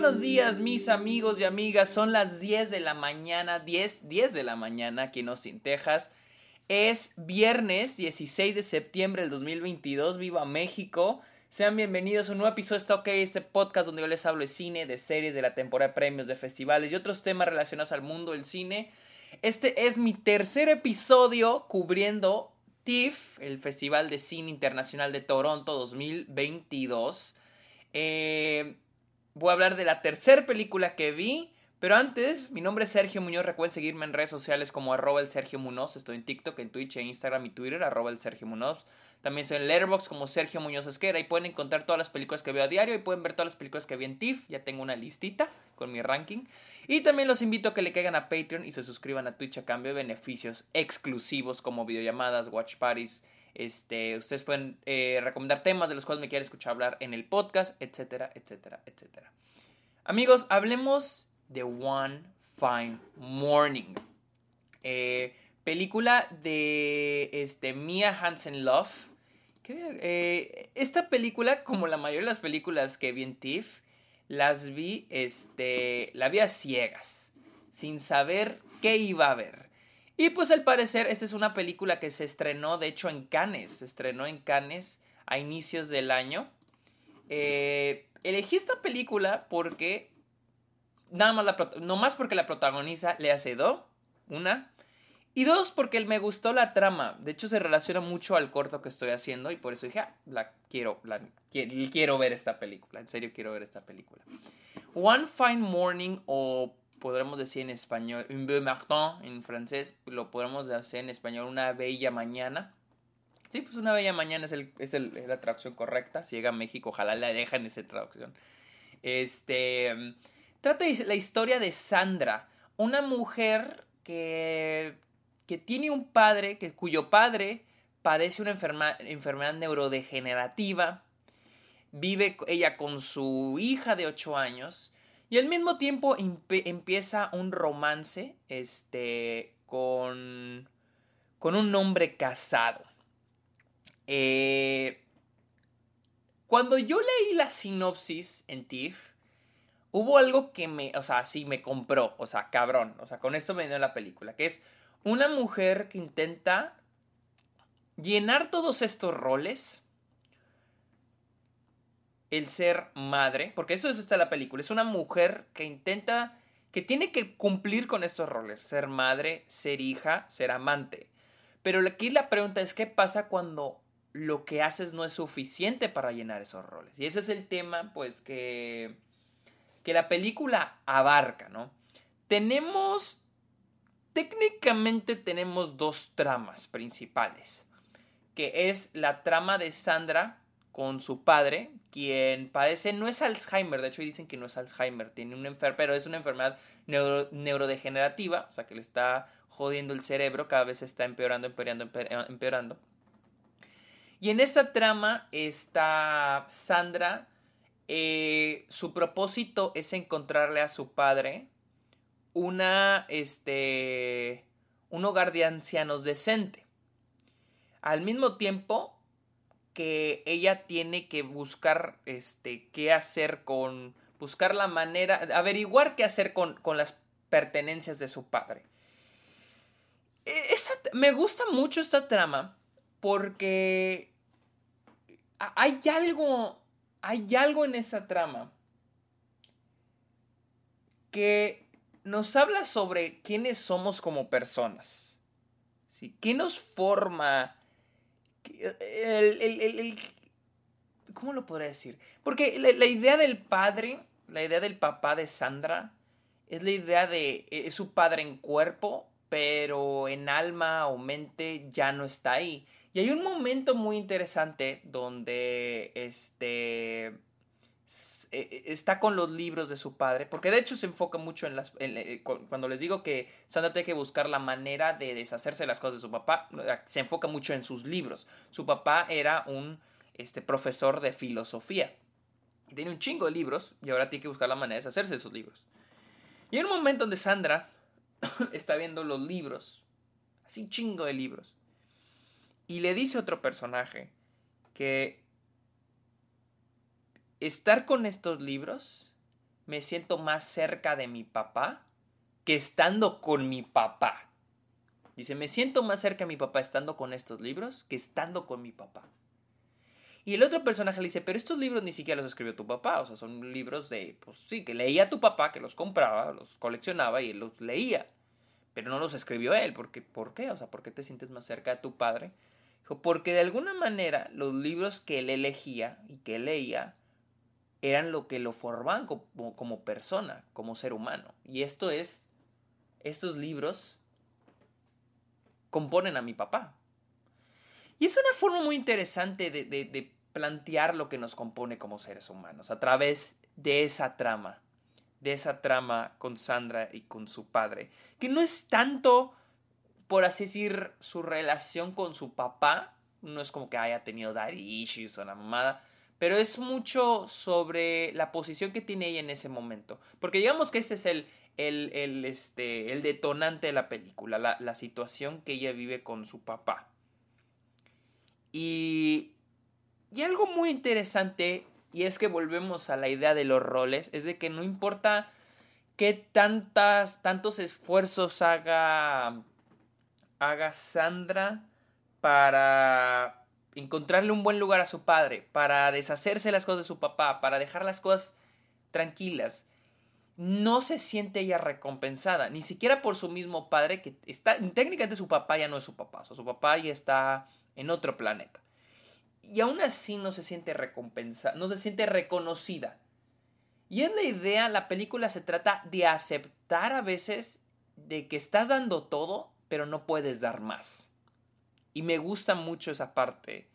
buenos días, mis amigos y amigas. Son las 10 de la mañana, 10, 10 de la mañana aquí en Austin, Texas. Es viernes 16 de septiembre del 2022. Viva México. Sean bienvenidos a un nuevo episodio de Stock este podcast donde yo les hablo de cine, de series, de la temporada de premios, de festivales y otros temas relacionados al mundo del cine. Este es mi tercer episodio cubriendo TIFF, el Festival de Cine Internacional de Toronto 2022. Eh, voy a hablar de la tercera película que vi. Pero antes, mi nombre es Sergio Muñoz. Recuerden seguirme en redes sociales como arroba el Sergio Muñoz. Estoy en TikTok, en Twitch, en Instagram y Twitter, arroba el Sergio Muñoz. También estoy en Letterboxd como Sergio Muñoz Esquera. Y pueden encontrar todas las películas que veo a diario. Y pueden ver todas las películas que vi en TIFF. Ya tengo una listita con mi ranking. Y también los invito a que le caigan a Patreon y se suscriban a Twitch a cambio de beneficios exclusivos como videollamadas, watch parties. Este, ustedes pueden eh, recomendar temas de los cuales me quieren escuchar hablar en el podcast, etcétera, etcétera, etcétera. Amigos, hablemos de One Fine Morning. Eh, película de este, Mia Hansen Love. Eh, esta película, como la mayoría de las películas que vi en TIFF, las vi, este, la vi a ciegas, sin saber qué iba a ver. Y pues al parecer esta es una película que se estrenó, de hecho, en Cannes, se estrenó en Cannes a inicios del año. Eh, elegí esta película porque. Nada más la. No más porque la protagoniza Lea Seydoux. Una. Y dos, porque me gustó la trama. De hecho, se relaciona mucho al corto que estoy haciendo. Y por eso dije, ah, la quiero, la, quiero ver esta película. En serio, quiero ver esta película. One Fine Morning, o podremos decir en español, Un beau matin en francés, lo podemos decir en español, una bella mañana. Sí, pues una bella mañana es, el, es, la traducción correcta. Si llega a México, ojalá la dejen esa traducción. Este. Trata la historia de Sandra, una mujer que, que tiene un padre, que, cuyo padre padece una enfermedad neurodegenerativa. Vive ella con su hija de 8 años. Y al mismo tiempo empieza un romance este, con, con un hombre casado. Eh, cuando yo leí la sinopsis en TIFF, hubo algo que me, o sea, sí me compró, o sea, cabrón, o sea, con esto me dio la película, que es una mujer que intenta llenar todos estos roles, el ser madre, porque eso es esta la película, es una mujer que intenta, que tiene que cumplir con estos roles, ser madre, ser hija, ser amante. Pero aquí la pregunta es, ¿qué pasa cuando lo que haces no es suficiente para llenar esos roles. Y ese es el tema, pues, que, que la película abarca, ¿no? Tenemos, técnicamente tenemos dos tramas principales, que es la trama de Sandra con su padre, quien padece, no es Alzheimer, de hecho dicen que no es Alzheimer, tiene una enfermedad, pero es una enfermedad neurodegenerativa, o sea que le está jodiendo el cerebro, cada vez está empeorando, empeorando, empeorando. Y en esta trama está Sandra. Eh, su propósito es encontrarle a su padre una, este, un hogar de ancianos decente. Al mismo tiempo que ella tiene que buscar, este, qué hacer con, buscar la manera, averiguar qué hacer con, con las pertenencias de su padre. E, me gusta mucho esta trama porque hay algo, hay algo en esa trama que nos habla sobre quiénes somos como personas. ¿sí? ¿Qué nos forma? ¿Cómo lo podría decir? Porque la, idea del padre, la idea del papá de Sandra, es la idea de es su padre en cuerpo, pero en alma o mente ya no está ahí. Y hay un momento muy interesante donde este e, e, está con los libros de su padre, porque de hecho se enfoca mucho en las... Eh, cuando les digo que Sandra tiene que buscar la manera de deshacerse de las cosas de su papá, se enfoca mucho en sus libros. Su papá era un este, profesor de filosofía. Y tiene un chingo de libros y ahora tiene que buscar la manera de deshacerse de esos libros. Y hay un momento donde Sandra está viendo los libros, así un chingo de libros. Y le dice a otro personaje que estar con estos libros me siento más cerca de mi papá que estando con mi papá. Dice, me siento más cerca de mi papá estando con estos libros que estando con mi papá. Y el otro personaje le dice, pero estos libros ni siquiera los escribió tu papá, o sea, son libros de, pues sí, que leía tu papá, que los compraba, los coleccionaba y los leía, pero no los escribió él, porque, ¿por qué? O sea, ¿por qué te sientes más cerca de tu padre? Dijo, porque de alguna manera los libros que él elegía y que leía eran lo que lo formaban como, como persona, como ser humano. Y esto es, estos libros componen a mi papá. Y es una forma muy interesante de, plantear lo que nos compone como seres humanos a través de esa trama, de esa trama con Sandra y con su padre, que no es tanto, por así decir, su relación con su papá, no es como que haya tenido daddy issues o la mamada, pero es mucho sobre la posición que tiene ella en ese momento, porque digamos que ese es el, el, este, el detonante de la película, la, la situación que ella vive con su papá. Y, y algo muy interesante, y es que volvemos a la idea de los roles, es de que no importa qué tantas, tantos esfuerzos haga, haga Sandra para encontrarle un buen lugar a su padre, para deshacerse las cosas de su papá, para dejar las cosas tranquilas no se siente ella recompensada, ni siquiera por su mismo padre, que está, técnicamente su papá ya no es su papá, su papá ya está en otro planeta. Y aún así no se siente recompensada, no se siente reconocida. Y en la idea, la película se trata de aceptar a veces de que estás dando todo, pero no puedes dar más. Y me gusta mucho esa parte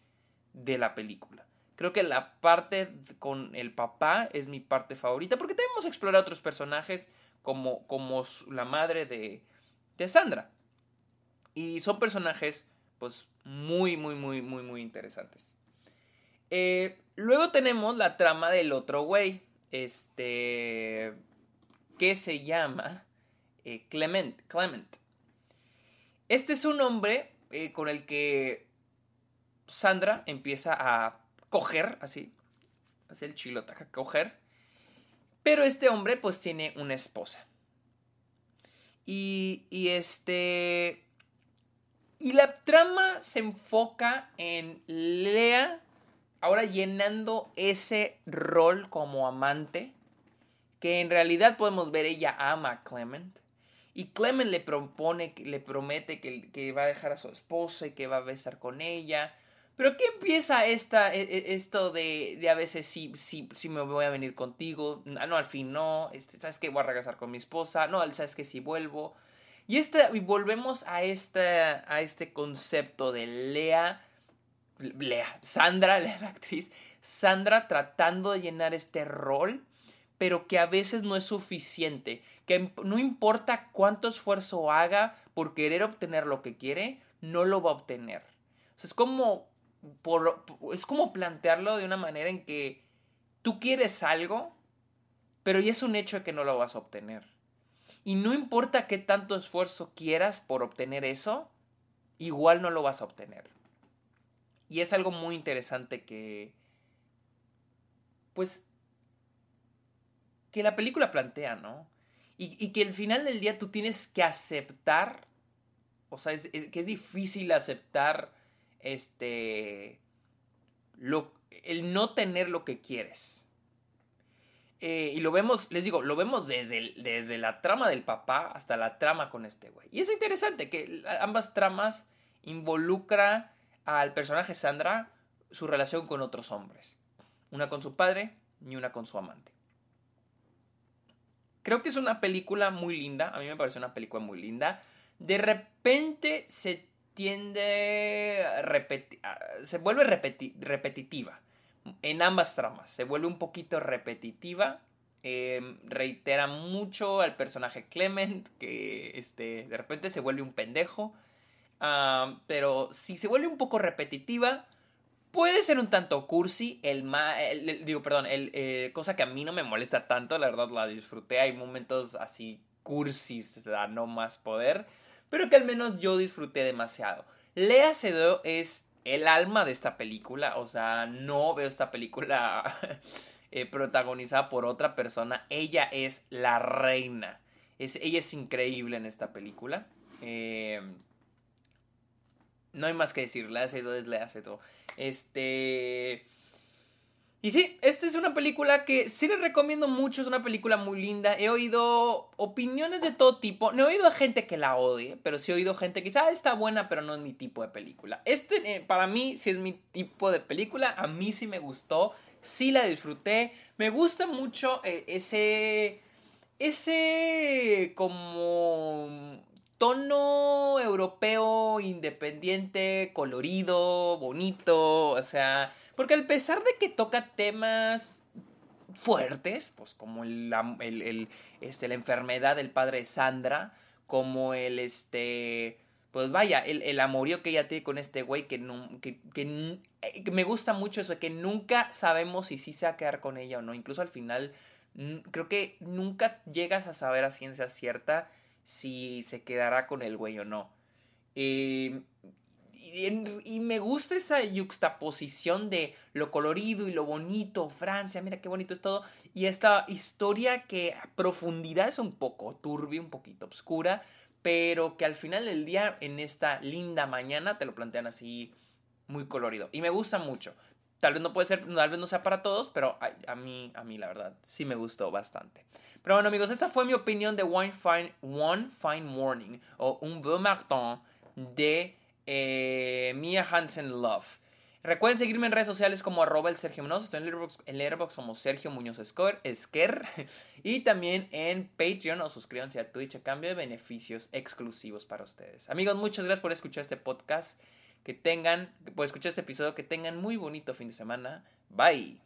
de la película. Creo que la parte con el papá es mi parte favorita porque tenemos que explorar otros personajes como, como la madre de, de Sandra. Y son personajes pues muy, muy, muy, muy, muy interesantes. Eh, luego tenemos la trama del otro güey, este, que se llama eh, Clement, Clement. Este es un hombre eh, con el que Sandra empieza a coger, así, así el chilo ataca coger. Pero este hombre pues tiene una esposa. Y, y este... Y la trama se enfoca en Lea ahora llenando ese rol como amante, que en realidad podemos ver ella ama a Clement. Y Clement le propone, le promete que, va a dejar a su esposa y que va a besar con ella. Pero ¿qué empieza esta, e, e, esto de, a veces sí, sí, sí me voy a venir contigo? Ah, no, al fin no. Este, ¿Sabes que Voy a regresar con mi esposa. No, ¿sabes que Si vuelvo. Y, este, y volvemos a, a este concepto de Lea, Lea, Sandra, la actriz, Sandra tratando de llenar este rol, pero que a veces no es suficiente. Que no importa cuánto esfuerzo haga por querer obtener lo que quiere, no lo va a obtener. Es como es como plantearlo de una manera en que tú quieres algo, pero ya es un hecho de que no lo vas a obtener. Y no importa qué tanto esfuerzo quieras por obtener eso, igual no lo vas a obtener. Y es algo muy interesante que, pues, que la película plantea, ¿no? Y, que al final del día tú tienes que aceptar, o sea, que es difícil aceptar este, lo, el no tener lo que quieres. Eh, y lo vemos, les digo, lo vemos desde, desde la trama del papá hasta la trama con este güey. Y es interesante que ambas tramas involucra al personaje Sandra su relación con otros hombres. Una con su padre y una con su amante. Creo que es una película muy linda. A mí me parece una película muy linda. De repente se tiende a se vuelve repetitiva en ambas tramas. Se vuelve un poquito repetitiva. Em, reitera mucho al personaje Clement, que este, de repente se vuelve un pendejo. pero si se vuelve un poco repetitiva, puede ser un tanto cursi. El, digo, perdón, el, eh, cosa que a mí no me molesta tanto, la verdad la disfruté. Hay momentos así cursis, da no más poder pero que al menos yo disfruté demasiado. Lea Seydoux es el alma de esta película, o sea, no veo esta película eh, protagonizada por otra persona. Ella es la reina. Es, ella es increíble en esta película. Eh, no hay más que decir, le hace todo, le hace todo. Este... Y sí, esta es una película que sí les recomiendo mucho, es una película muy linda. He oído opiniones de todo tipo. No he oído a gente que la odie, pero sí he oído gente que dice, ah, está buena, pero no es mi tipo de película. Este, eh, para mí, sí es mi tipo de película. A mí sí me gustó, sí la disfruté. Me gusta mucho eh, ese, ese como tono europeo independiente, colorido, bonito, o sea porque a pesar de que toca temas fuertes, pues como la, este, la enfermedad del padre de Sandra, como el, este, pues vaya, el, amorío que ella tiene con este güey, que, que, que, me gusta mucho eso, que nunca sabemos si sí se va a quedar con ella o no. Incluso al final, creo que nunca llegas a saber a ciencia cierta si se quedará con el güey o no. Eh, y, me gusta esa yuxtaposición de lo colorido y lo bonito, Francia, mira qué bonito es todo, y esta historia que a profundidad es un poco turbia, un poquito oscura, pero que al final del día, en esta linda mañana, te lo plantean así muy colorido. Y me gusta mucho. Tal vez no puede ser, tal vez no sea para todos, pero a, mí, a mí la verdad, sí me gustó bastante. Pero bueno amigos, esta fue mi opinión de One Fine, One Fine Morning o Un Beau Matin de eh, Mia Hansen Love. Recuerden seguirme en redes sociales como arroba el Sergio Muñoz. Estoy en Letterboxd, como Sergio Muñoz Esquer. Y también en Patreon o suscríbanse a Twitch a cambio de beneficios exclusivos para ustedes. Amigos, muchas gracias por escuchar este podcast que tengan, por escuchar este episodio, que tengan muy bonito fin de semana. Bye.